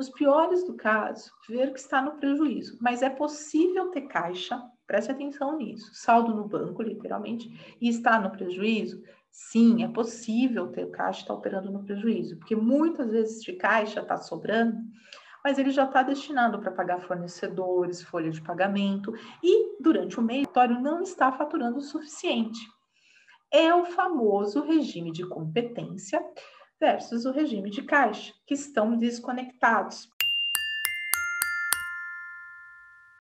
Nos piores do caso, ver que está no prejuízo, mas é possível ter caixa, preste atenção nisso, saldo no banco, literalmente, e está no prejuízo? Sim, é possível ter caixa está operando no prejuízo, porque muitas vezes de caixa está sobrando, mas ele já está destinado para pagar fornecedores, folha de pagamento, e durante o mês o não está faturando o suficiente. É o famoso regime de competência versus o regime de caixa, que estão desconectados.